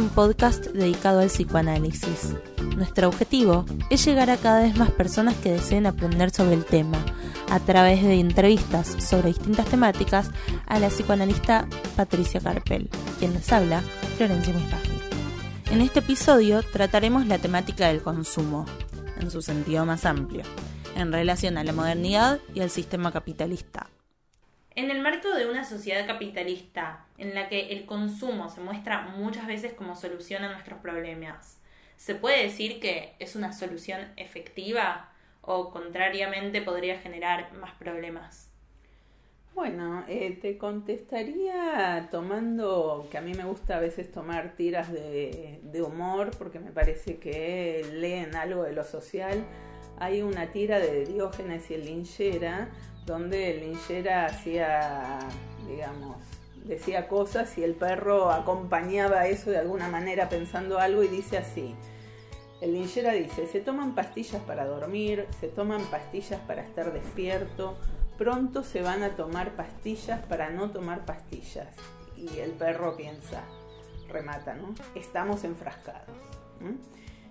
un podcast dedicado al psicoanálisis. Nuestro objetivo es llegar a cada vez más personas que deseen aprender sobre el tema, a través de entrevistas sobre distintas temáticas a la psicoanalista Patricia Carpel, quien les habla, Florencia Misraji. En este episodio trataremos la temática del consumo, en su sentido más amplio, en relación a la modernidad y al sistema capitalista. En el marco de una sociedad capitalista en la que el consumo se muestra muchas veces como solución a nuestros problemas, ¿se puede decir que es una solución efectiva o contrariamente podría generar más problemas? Bueno, eh, te contestaría tomando, que a mí me gusta a veces tomar tiras de, de humor porque me parece que leen algo de lo social. Hay una tira de Diógenes y el linchera donde el linchera hacía, digamos, decía cosas y el perro acompañaba eso de alguna manera pensando algo y dice así. El linchera dice, se toman pastillas para dormir, se toman pastillas para estar despierto, pronto se van a tomar pastillas para no tomar pastillas. Y el perro piensa, remata, ¿no? Estamos enfrascados.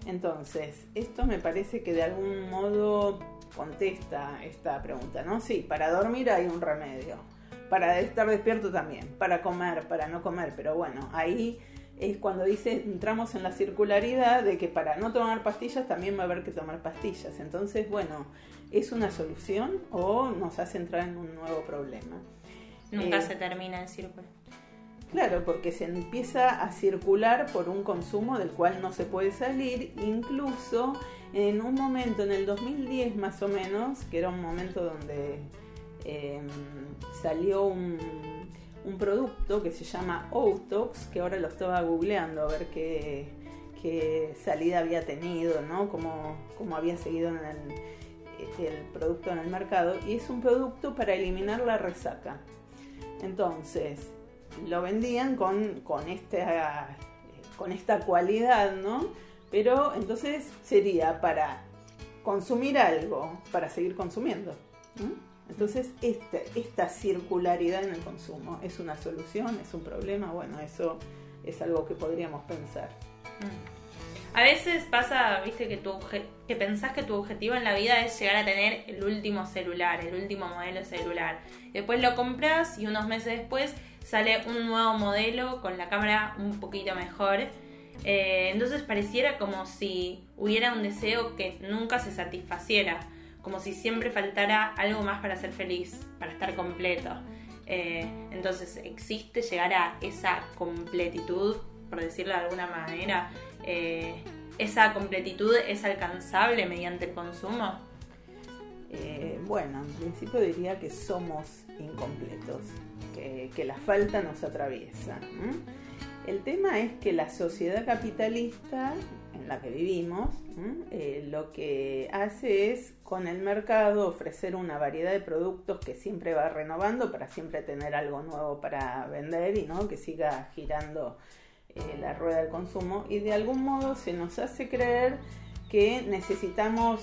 Entonces, esto me parece que de algún modo contesta esta pregunta, ¿no? Sí, para dormir hay un remedio, para estar despierto también, para comer, para no comer, pero bueno, ahí es cuando dice, entramos en la circularidad de que para no tomar pastillas también va a haber que tomar pastillas. Entonces, bueno, ¿es una solución o nos hace entrar en un nuevo problema? Nunca eh, se termina el círculo. Claro, porque se empieza a circular por un consumo del cual no se puede salir, incluso en un momento, en el 2010 más o menos, que era un momento donde em, salió un, producto que se llama Outox, que ahora lo estaba googleando a ver qué, salida había tenido, ¿no? Cómo, había seguido el, el producto en el mercado. Y es un producto para eliminar la resaca. Entonces, lo vendían con, con, esta, con esta cualidad, ¿no? Pero entonces sería para consumir algo, para seguir consumiendo. Entonces, esta, circularidad en el consumo es una solución, es un problema, bueno, eso es algo que podríamos pensar. Mm. A veces pasa, viste, que, tu, que pensás que tu objetivo en la vida es llegar a tener el último celular, el último modelo celular. Después lo compras y unos meses después sale un nuevo modelo con la cámara un poquito mejor. Eh, entonces pareciera como si hubiera un deseo que nunca se satisfaciera, como si siempre faltara algo más para ser feliz, para estar completo. Eh, entonces existe llegar a esa completitud, por decirlo de alguna manera. Eh, ¿Esa completitud es alcanzable mediante el consumo? bueno, en principio diría que somos incompletos que, la falta nos atraviesa. El tema es que la sociedad capitalista en la que vivimos eh, lo que hace es con el mercado ofrecer una variedad de productos que siempre va renovando para siempre tener algo nuevo para vender y ¿no? que siga girando eh, la rueda del consumo y de algún modo se nos hace creer que necesitamos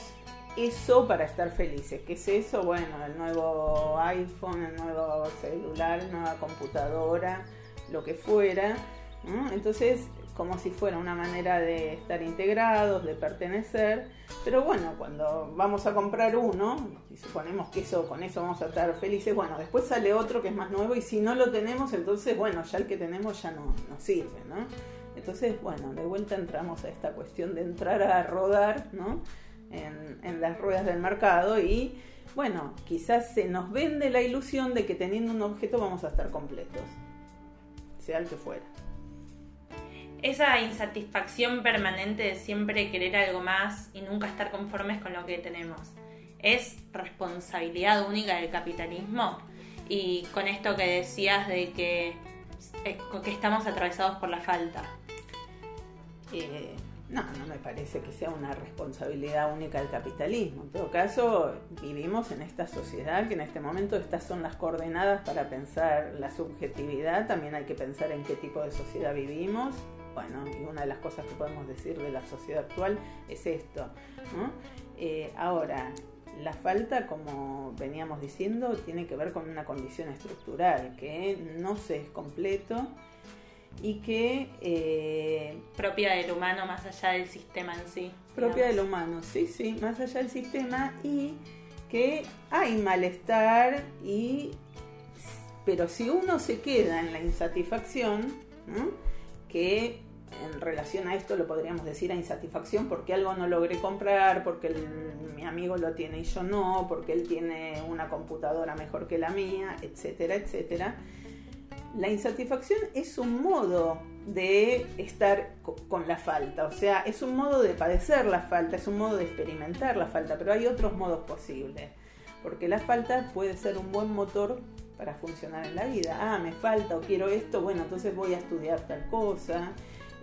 eso para estar felices. ¿Qué es eso? Bueno, el nuevo iPhone, el nuevo celular, nueva computadora, lo que fuera. Entonces, como si fuera una manera de estar integrados, de pertenecer. Pero bueno, cuando vamos a comprar uno, y suponemos que eso, con eso vamos a estar felices, bueno, después sale otro que es más nuevo y si no lo tenemos, entonces, bueno, ya el que tenemos ya no nos sirve, ¿no? Entonces, bueno, de vuelta entramos a esta cuestión de entrar a rodar, ¿no? en, las ruedas del mercado y bueno, quizás se nos vende la ilusión de que teniendo un objeto vamos a estar completos, sea el que fuera. Esa insatisfacción permanente de siempre querer algo más y nunca estar conformes con lo que tenemos, ¿es responsabilidad única del capitalismo? Y con esto que decías de que, eh, que estamos atravesados por la falta. Eh, no, no me parece que sea una responsabilidad única del capitalismo. En todo caso, vivimos en esta sociedad que en este momento estas son las coordenadas para pensar la subjetividad. También hay que pensar en qué tipo de sociedad vivimos. Bueno, y una de las cosas que podemos decir de la sociedad actual es esto. Eh, ahora, la falta, como veníamos diciendo, tiene que ver con una condición estructural, que no se es completo y que... Eh, propia del humano más allá del sistema en sí. Propia del humano, sí, sí, más allá del sistema y que hay malestar y pero si uno se queda en la insatisfacción, que en relación a esto lo podríamos decir a insatisfacción porque algo no logré comprar, porque mi amigo lo tiene y yo no, porque él tiene una computadora mejor que la mía, etcétera, etcétera. La insatisfacción es un modo de estar con la falta, o sea, es un modo de padecer la falta, es un modo de experimentar la falta, pero hay otros modos posibles, porque la falta puede ser un buen motor para funcionar en la vida. Ah, me falta o quiero esto, bueno, entonces voy a estudiar tal cosa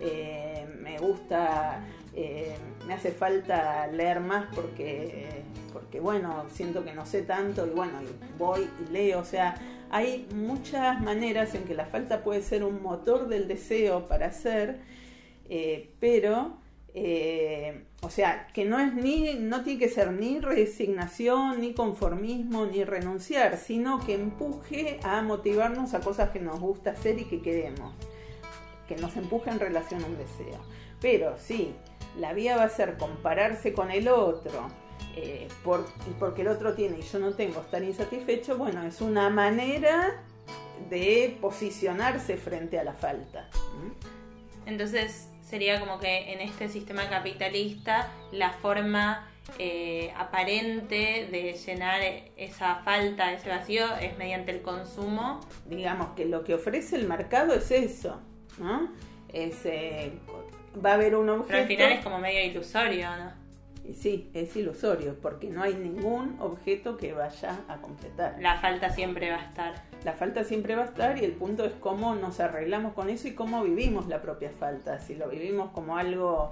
eh, me gusta, eh, me hace falta leer más porque, porque, bueno, siento que no sé tanto y bueno, voy y leo, o sea, hay muchas maneras en que la falta puede ser un motor del deseo para hacer, eh, pero... o sea, que no es ni, no tiene que ser ni resignación, ni conformismo, ni renunciar, sino que empuje a motivarnos a cosas que nos gusta hacer y que queremos que nos empuje en relación a un deseo. Pero sí, la vía va a ser compararse con el otro, eh, y porque el otro tiene y yo no tengo, estar insatisfecho, bueno, es una manera de posicionarse frente a la falta. Entonces sería como que en este sistema capitalista la forma eh, aparente de llenar esa falta, ese vacío, es mediante el consumo. Digamos que lo que ofrece el mercado es eso, ¿no? va a haber un objeto. Pero al final es como medio ilusorio, ¿no? Sí, es ilusorio, porque no hay ningún objeto que vaya a completar. La falta siempre va a estar. La falta siempre va a estar y el punto es cómo nos arreglamos con eso y cómo vivimos la propia falta. Si lo vivimos como algo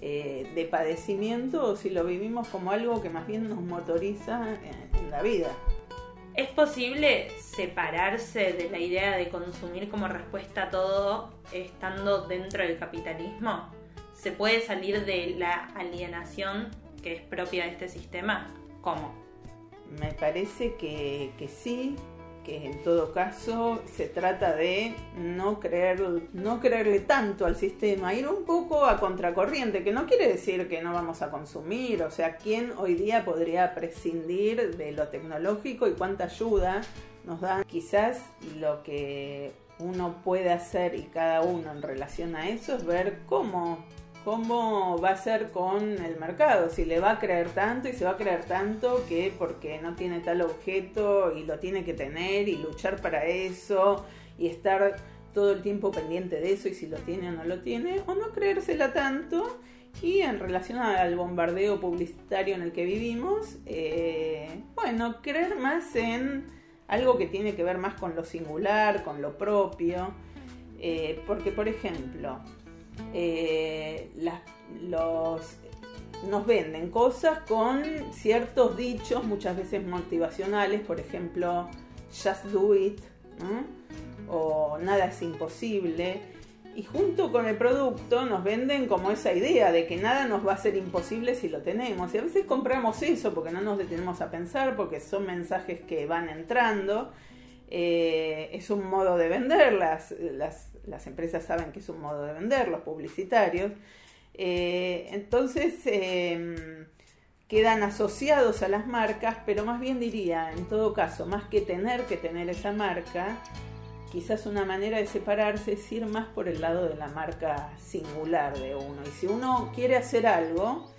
eh, de padecimiento o si lo vivimos como algo que más bien nos motoriza en la vida. ¿Es posible separarse de la idea de consumir como respuesta a todo estando dentro del capitalismo? ¿Se puede salir de la alienación que es propia de este sistema? ¿Cómo? Me parece que, que sí, que en todo caso se trata de no creer, no creerle tanto al sistema, ir un poco a contracorriente, que no quiere decir que no vamos a consumir, o sea, ¿quién hoy día podría prescindir de lo tecnológico y cuánta ayuda nos dan? Quizás lo que uno puede hacer y cada uno en relación a eso es ver cómo cómo va a ser con el mercado, si le va a creer tanto y se va a creer tanto que porque no tiene tal objeto y lo tiene que tener y luchar para eso y estar todo el tiempo pendiente de eso y si lo tiene o no lo tiene, o no creérsela tanto. Y en relación al bombardeo publicitario en el que vivimos, eh, bueno, creer más en algo que tiene que ver más con lo singular, con lo propio, eh, porque por ejemplo, eh, nos venden cosas con ciertos dichos, muchas veces motivacionales, por ejemplo, just do it, o nada es imposible. Y junto con el producto nos venden como esa idea de que nada nos va a ser imposible si lo tenemos. Y a veces compramos eso porque no nos detenemos a pensar, porque son mensajes que van entrando. Eh, es un modo de venderlas. Las, las empresas saben que es un modo de vender, los publicitarios. Eh, entonces em, quedan asociados a las marcas, pero más bien diría, en todo caso, más que tener que tener esa marca, quizás una manera de separarse es ir más por el lado de la marca singular de uno. Y si uno quiere hacer algo,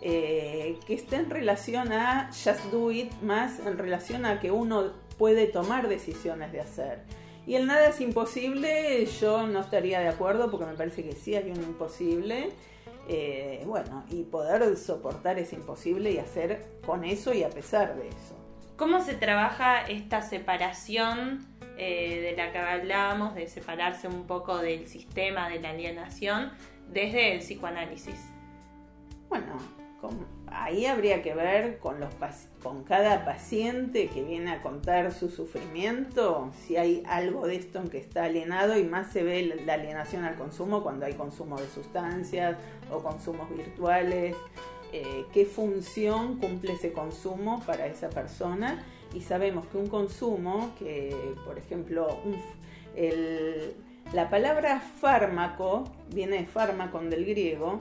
eh, que esté en relación a just do it, más en relación a que uno puede tomar decisiones de hacer. Y el nada es imposible, yo no estaría de acuerdo porque me parece que sí hay un imposible. Eh, bueno, y poder soportar ese imposible y hacer con eso y a pesar de eso. ¿Cómo se trabaja esta separación eh, de la que hablábamos, de separarse un poco del sistema, de la alienación, desde el psicoanálisis? Bueno, ahí habría que ver con, cada paciente que viene a contar su sufrimiento, si hay algo de esto en que está alienado y más se ve la alienación al consumo cuando hay consumo de sustancias o consumos virtuales, eh, qué función cumple ese consumo para esa persona. Y sabemos que un consumo, que por ejemplo La palabra fármaco viene de fármaco del griego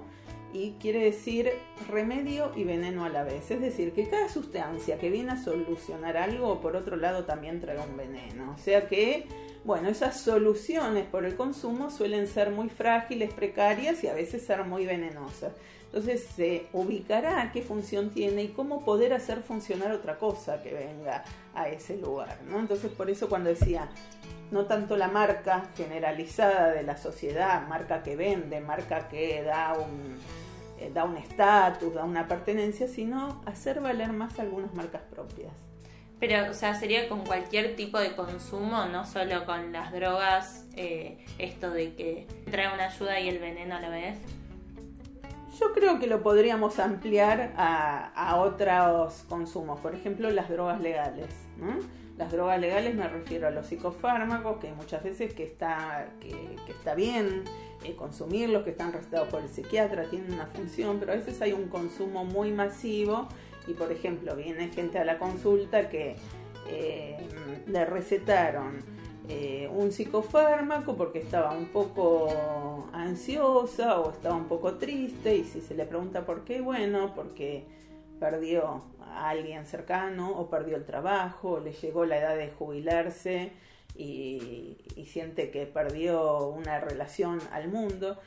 y quiere decir remedio y veneno a la vez. Es decir, que cada sustancia que viene a solucionar algo, por otro lado, también trae un veneno. O sea que, bueno, esas soluciones por el consumo suelen ser muy frágiles, precarias y a veces ser muy venenosas. Entonces se ubicará qué función tiene y cómo poder hacer funcionar otra cosa que venga a ese lugar. ¿no? Entonces por eso cuando decía, no tanto la marca generalizada de la sociedad, marca que vende, marca que da un eh, da un estatus, da una pertenencia, sino hacer valer más algunas marcas propias. Pero, o sea, sería con cualquier tipo de consumo, no solo con las drogas, eh, esto de que trae una ayuda y el veneno a la vez. Yo creo que lo podríamos ampliar a, otros consumos, por ejemplo, las drogas legales. Las drogas legales me refiero a los psicofármacos, que muchas veces que está, que, está bien, eh, consumirlos, que están recetados por el psiquiatra, tienen una función, pero a veces hay un consumo muy masivo y, por ejemplo, viene gente a la consulta que eh, le recetaron eh, un psicofármaco porque estaba un poco ansiosa o estaba un poco triste y si se le pregunta por qué, bueno, porque perdió a alguien cercano o perdió el trabajo o le llegó la edad de jubilarse y, siente que perdió una relación al mundo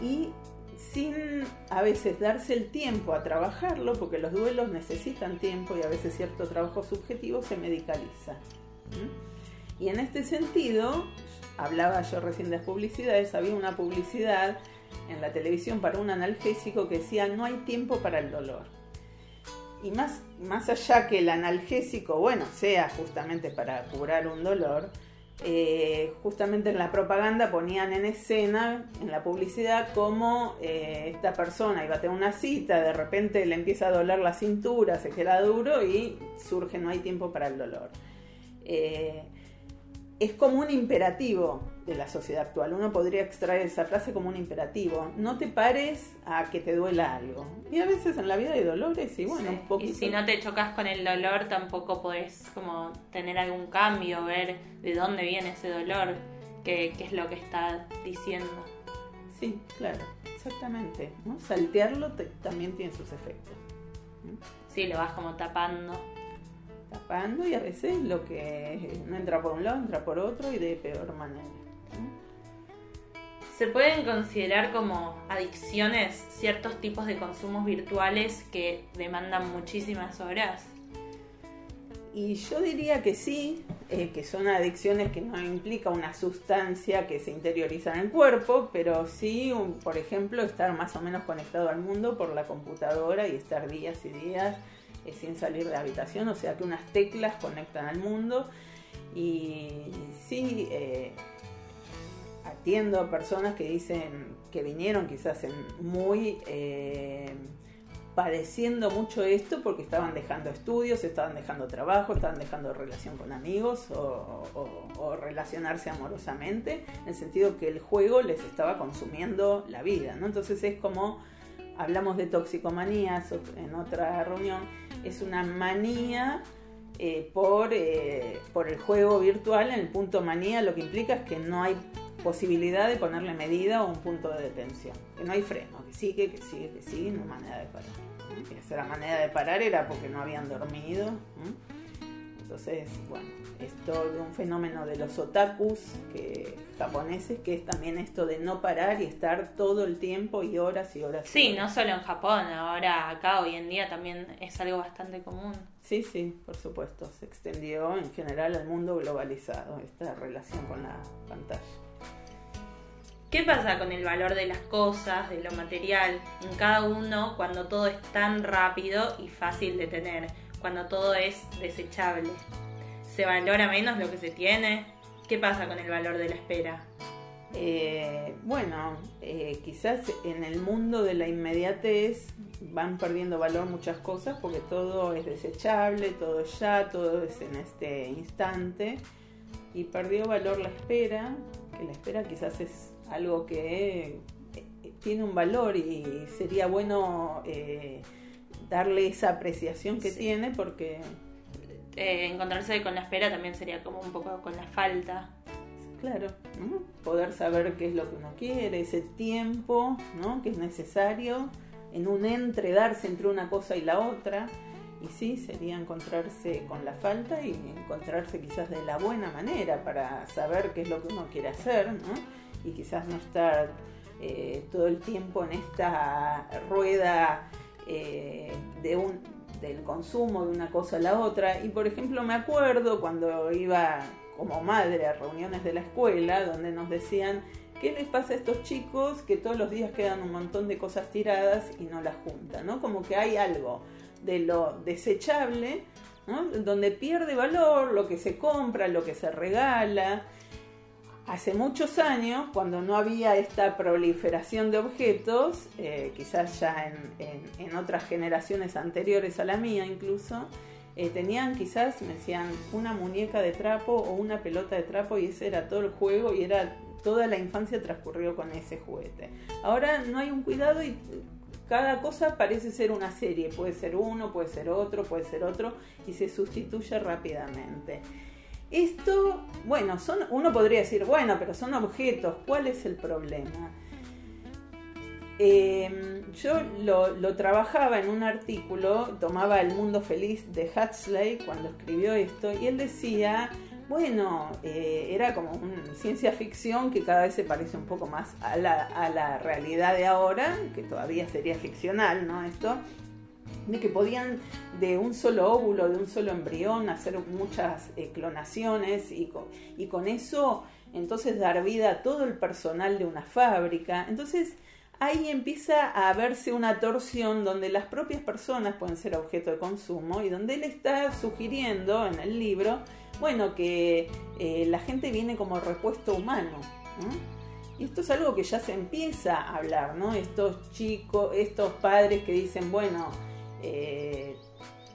y sin a veces darse el tiempo a trabajarlo, porque los duelos necesitan tiempo y a veces cierto trabajo subjetivo se medicaliza. Y en este sentido, hablaba yo recién de las publicidades, había una publicidad en la televisión para un analgésico que decía no hay tiempo para el dolor. Y más, más allá que el analgésico, bueno, sea justamente para curar un dolor, eh, justamente en la propaganda ponían en escena, en la publicidad, cómo eh, esta persona iba a tener una cita, de repente le empieza a doler la cintura, se queda duro y surge no hay tiempo para el dolor. Eh, es como un imperativo de la sociedad actual. Uno podría extraer esa frase como un imperativo. No te pares a que te duela algo. Y a veces en la vida hay dolores y bueno, un poquito. Y si no te chocas con el dolor, tampoco podés como tener algún cambio, ver de dónde viene ese dolor, qué, qué es lo que está diciendo. Sí, claro, exactamente. Saltearlo también tiene sus efectos. Sí, lo vas como tapando tapando y a veces lo que no entra por un lado entra por otro y de peor manera. ¿Se pueden considerar como adicciones ciertos tipos de consumos virtuales que demandan muchísimas horas? Y yo diría que sí, eh, que son adicciones que no implica una sustancia que se interioriza en el cuerpo, pero sí, por ejemplo, estar más o menos conectado al mundo por la computadora y estar días y días eh, sin salir de la habitación, o sea que unas teclas conectan al mundo y sí eh, atiendo a personas que dicen que vinieron quizás en muy eh, padeciendo mucho esto porque estaban dejando estudios, estaban dejando trabajo, estaban dejando relación con amigos o, o, relacionarse amorosamente, en el sentido que el juego les estaba consumiendo la vida, ¿no? Entonces es como hablamos de toxicomanías en otra reunión, es una manía eh, por, eh, por el juego virtual. En el punto manía lo que implica es que no hay posibilidad de ponerle medida o un punto de detención, que no hay freno, que sigue, que sigue, que sigue, no hay manera de parar. Esa manera de parar era porque no habían dormido. Entonces, bueno, esto de un fenómeno de los otakus que, japoneses, que es también esto de no parar y estar todo el tiempo y horas y horas. Sí, no solo en Japón, ahora acá hoy en día también es algo bastante común. Sí, sí, por supuesto, se extendió en general al mundo globalizado esta relación con la pantalla. ¿Qué pasa con el valor de las cosas, de lo material, en cada uno cuando todo es tan rápido y fácil de tener? Cuando todo es desechable? ¿Se valora menos lo que se tiene? ¿Qué pasa con el valor de la espera? Eh, bueno, eh, quizás en el mundo de la inmediatez van perdiendo valor muchas cosas porque todo es desechable, todo es ya, todo es en este instante y perdió valor la espera, que la espera quizás es algo que eh, tiene un valor y sería bueno darle esa apreciación que tiene porque... Eh, encontrarse con la espera también sería como un poco con la falta. Claro, poder saber qué es lo que uno quiere, ese tiempo ¿no? que es necesario en un entredarse entre una cosa y la otra. Y sí, sería encontrarse con la falta y encontrarse quizás de la buena manera para saber qué es lo que uno quiere hacer, ¿no? Y quizás no estar eh, todo el tiempo en esta rueda eh, de un, del consumo de una cosa a la otra. Y por ejemplo me acuerdo cuando iba como madre a reuniones de la escuela donde nos decían, ¿qué les pasa a estos chicos que todos los días quedan un montón de cosas tiradas y no las juntan? ¿no? Como que hay algo de lo desechable, donde pierde valor lo que se compra, lo que se regala. Hace muchos años, cuando no había esta proliferación de objetos, eh, quizás ya en otras generaciones anteriores a la mía incluso, eh, tenían quizás, me decían, una muñeca de trapo o una pelota de trapo y ese era todo el juego y era toda la infancia transcurrió con ese juguete. Ahora no hay un cuidado y cada cosa parece ser una serie, puede ser uno, puede ser otro, puede ser otro y se sustituye rápidamente. Esto, bueno, son, uno podría decir, bueno, pero son objetos, ¿cuál es el problema? Em, yo lo, trabajaba en un artículo, tomaba El Mundo Feliz de Huxley cuando escribió esto, y él decía, bueno, eh, era como una ciencia ficción que cada vez se parece un poco más a la, realidad de ahora, que todavía sería ficcional, ¿no? Esto, de que podían de un solo óvulo, de un solo embrión, hacer muchas eh, clonaciones y y con eso entonces dar vida a todo el personal de una fábrica. Entonces, ahí empieza a verse una torsión donde las propias personas pueden ser objeto de consumo y donde él está sugiriendo en el libro, bueno, que eh, la gente viene como repuesto humano. Y esto es algo que ya se empieza a hablar, ¿no? Estos chicos, estos padres que dicen, bueno, eh,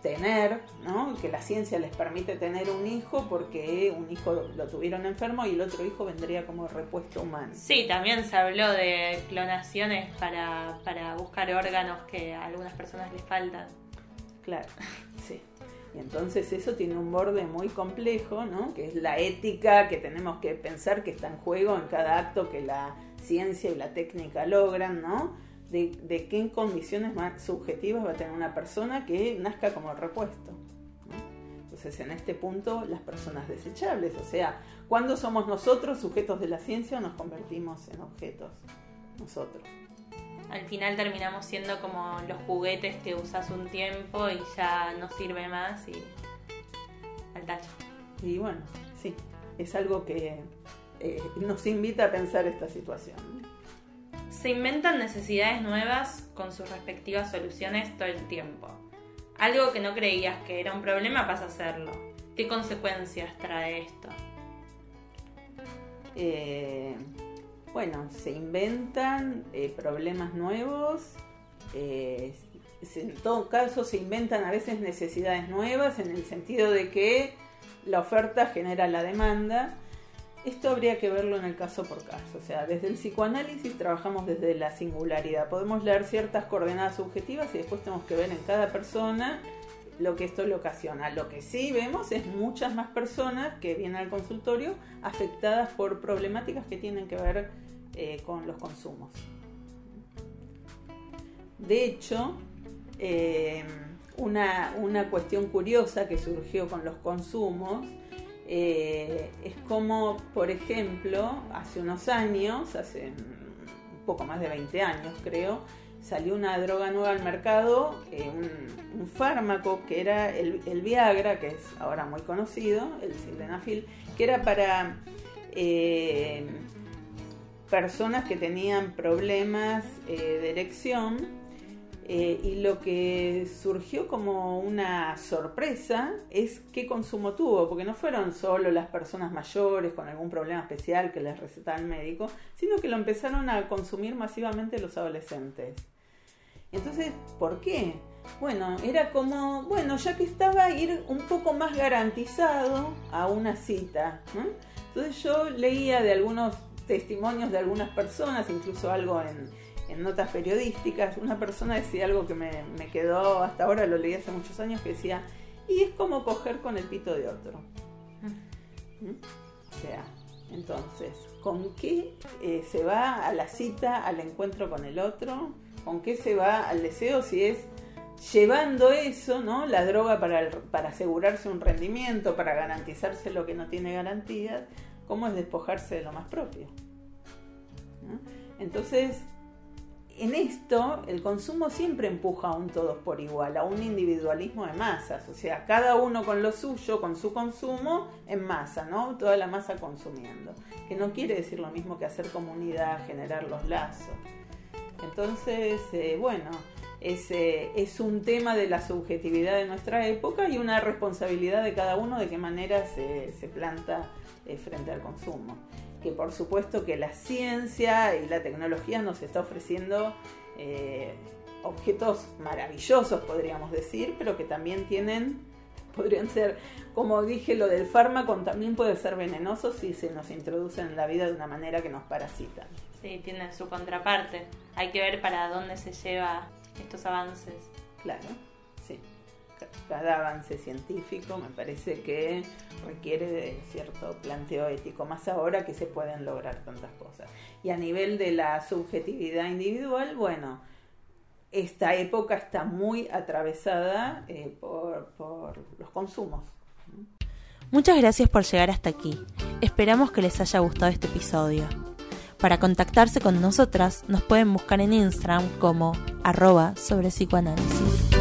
tener, ¿no? que la ciencia les permite tener un hijo porque un hijo lo tuvieron enfermo y el otro hijo vendría como repuesto humano. Sí, también se habló de clonaciones para, buscar órganos que a algunas personas les faltan. Claro, sí. Y entonces eso tiene un borde muy complejo, ¿no? que es la ética que tenemos que pensar que está en juego en cada acto que la ciencia y la técnica logran, ¿no? De, qué condiciones más subjetivas va a tener una persona que nazca como repuesto. Entonces, en este punto, las personas desechables, o sea, ¿cuándo somos nosotros sujetos de la ciencia o nos convertimos en objetos? Nosotros. Al final terminamos siendo como los juguetes que usas un tiempo y ya no sirve más y al tacho. Y bueno, sí, es algo que eh, nos invita a pensar esta situación se inventan necesidades nuevas con sus respectivas soluciones todo el tiempo. Algo que no creías que era un problema pasa a serlo. ¿Qué consecuencias trae esto? Eh, bueno, se inventan eh, problemas nuevos, eh, en todo caso se inventan a veces necesidades nuevas en el sentido de que la oferta genera la demanda esto habría que verlo en el caso por caso, o sea, desde el psicoanálisis trabajamos desde la singularidad, podemos leer ciertas coordenadas subjetivas y después tenemos que ver en cada persona lo que esto le ocasiona. Lo que sí vemos es muchas más personas que vienen al consultorio afectadas por problemáticas que tienen que ver eh, con los consumos. De hecho, eh, una, una cuestión curiosa que surgió con los consumos eh, es como, por ejemplo, hace unos años, hace un poco más de 20 años creo, salió una droga nueva al mercado, eh, un, fármaco que era el, Viagra, que es ahora muy conocido, el sildenafil, que era para eh, personas que tenían problemas de erección eh, y lo que surgió como una sorpresa es qué consumo tuvo, porque no fueron solo las personas mayores con algún problema especial que les recetaba el médico, sino que lo empezaron a consumir masivamente los adolescentes. Entonces, ¿por qué? Bueno, era como, bueno, ya que estaba ir un poco más garantizado a una cita. Entonces yo leía de algunos testimonios de algunas personas, incluso algo en, en notas periodísticas, una persona decía algo que me, quedó hasta ahora, lo leí hace muchos años, que decía, y es como coger con el pito de otro. Mm. ¿Mm? O sea, Entonces, ¿con qué eh, se va a la cita, al encuentro con el otro? ¿Con qué se va al deseo si es llevando eso, ¿no? La droga para, para asegurarse un rendimiento, para garantizarse lo que no tiene garantías, ¿cómo es despojarse de lo más propio? Entonces, en esto el consumo siempre empuja a un todos por igual, a un individualismo de masas, o sea, cada uno con lo suyo, con su consumo en masa, ¿no? Toda la masa consumiendo, que no quiere decir lo mismo que hacer comunidad, generar los lazos. Entonces, eh, bueno, es, eh, es, un tema de la subjetividad de nuestra época y una responsabilidad de cada uno de qué manera se, planta eh, frente al consumo que por supuesto que la ciencia y la tecnología nos está ofreciendo eh, objetos maravillosos, podríamos decir, pero que también tienen, podrían ser, como dije, lo del fármaco también puede ser venenoso si se nos introducen en la vida de una manera que nos parasitan. Sí, tienen su contraparte. Hay que ver para dónde se lleva estos avances. Claro cada avance científico me parece que requiere de cierto planteo ético, más ahora que se pueden lograr tantas cosas. Y a nivel de la subjetividad individual, bueno, esta época está muy atravesada eh, por, los consumos. Muchas gracias por llegar hasta aquí. Esperamos que les haya gustado este episodio. Para contactarse con nosotras nos pueden buscar en Instagram como arroba sobre psicoanálisis.